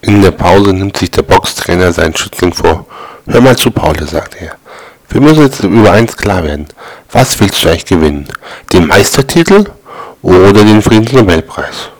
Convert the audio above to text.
In der Pause nimmt sich der Boxtrainer seinen Schützling vor. Hör mal zu, Paul, sagt er. Wir müssen jetzt über eins klar werden. Was willst du eigentlich gewinnen? Den Meistertitel oder den Friedensnobelpreis?